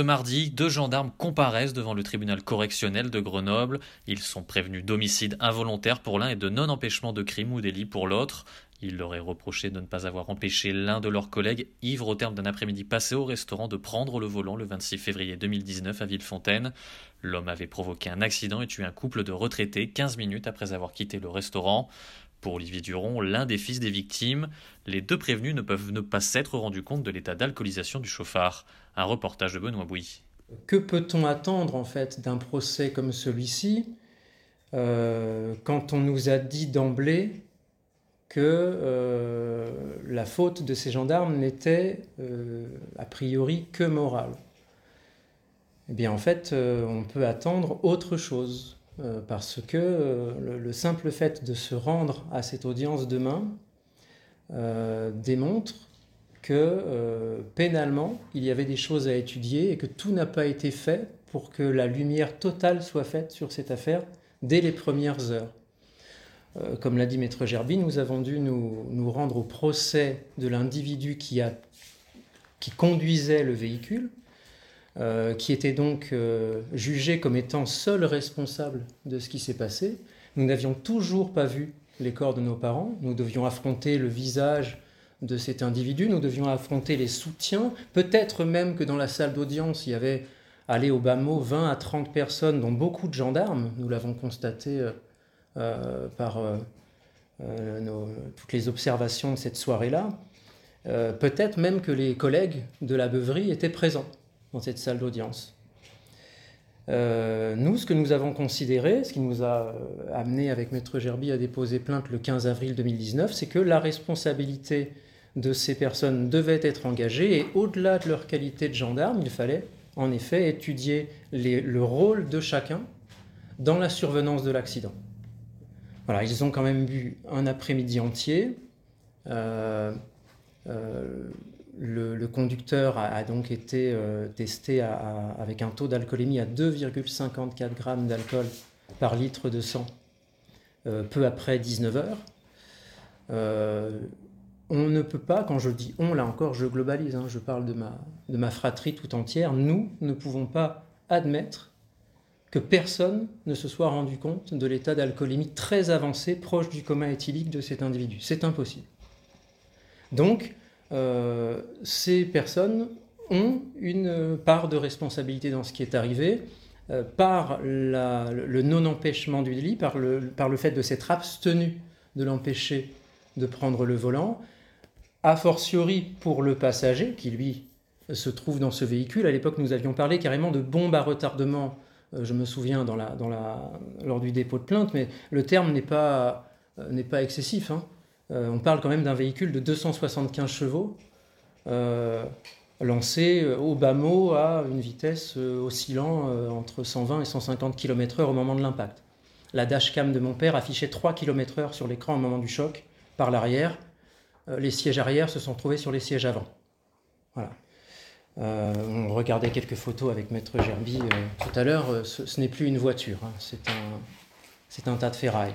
Ce mardi, deux gendarmes comparaissent devant le tribunal correctionnel de Grenoble. Ils sont prévenus d'homicide involontaire pour l'un et de non-empêchement de crime ou délit pour l'autre. Ils leur est reproché de ne pas avoir empêché l'un de leurs collègues, ivre au terme d'un après-midi passé au restaurant, de prendre le volant le 26 février 2019 à Villefontaine. L'homme avait provoqué un accident et tué un couple de retraités 15 minutes après avoir quitté le restaurant. Pour Olivier Duron, l'un des fils des victimes, les deux prévenus ne peuvent ne pas s'être rendus compte de l'état d'alcoolisation du chauffard. Un reportage de Benoît Bouy. Que peut-on attendre en fait d'un procès comme celui-ci euh, quand on nous a dit d'emblée que euh, la faute de ces gendarmes n'était euh, a priori que morale? Eh bien en fait, on peut attendre autre chose. Euh, parce que euh, le, simple fait de se rendre à cette audience demain euh, démontre que pénalement, il y avait des choses à étudier et que tout n'a pas été fait pour que la lumière totale soit faite sur cette affaire dès les premières heures. comme l'a dit Maître Gerby, nous avons dû nous, nous rendre au procès de l'individu qui, qui conduisait le véhicule, euh, qui était donc euh, jugé comme étant seul responsable de ce qui s'est passé. Nous n'avions toujours pas vu les corps de nos parents. Nous devions affronter le visage de cet individu. Nous devions affronter les soutiens. Peut-être même que dans la salle d'audience, il y avait, allé au bas mot, 20 à 30 personnes, dont beaucoup de gendarmes. Nous l'avons constaté euh, par toutes les observations de cette soirée-là. Peut-être même que les collègues de la beuverie étaient présents dans cette salle d'audience. Euh, nous, ce que nous avons considéré, ce qui nous a euh, amené avec Maître Gerby à déposer plainte le 15 avril 2019, c'est que la responsabilité de ces personnes devait être engagée et au-delà de leur qualité de gendarme, il fallait en effet étudier le rôle de chacun dans la survenance de l'accident. Voilà, ils ont quand même bu un après-midi entier. Euh, le, conducteur a, donc été euh, testé avec un taux d'alcoolémie à 2,54 g d'alcool par litre de sang euh, peu après 19 heures. Euh, on ne peut pas, quand je dis on, là encore, je globalise, hein, je parle de ma, de ma fratrie tout entière, nous ne pouvons pas admettre que personne ne se soit rendu compte de l'état d'alcoolémie très avancé, proche du coma éthylique de cet individu. C'est impossible. Donc, euh, ces personnes ont une part de responsabilité dans ce qui est arrivé euh, par le non-empêchement du délit, par le, fait de s'être abstenu de l'empêcher de prendre le volant, a fortiori pour le passager qui lui se trouve dans ce véhicule. À l'époque, nous avions parlé carrément de bombe à retardement, euh, je me souviens, lors du dépôt de plainte, mais le terme n'est pas, n'est pas excessif. Hein. Euh, on parle quand même d'un véhicule de 275 chevaux euh, lancé euh, au bas mot à une vitesse oscillant entre 120 et 150 km/h au moment de l'impact. La dashcam de mon père affichait 3 km/h sur l'écran au moment du choc par l'arrière. les sièges arrière se sont trouvés sur les sièges avant. Voilà. on regardait quelques photos avec Maître Gerby tout à l'heure. ce, n'est plus une voiture, hein. c'est un tas de ferraille.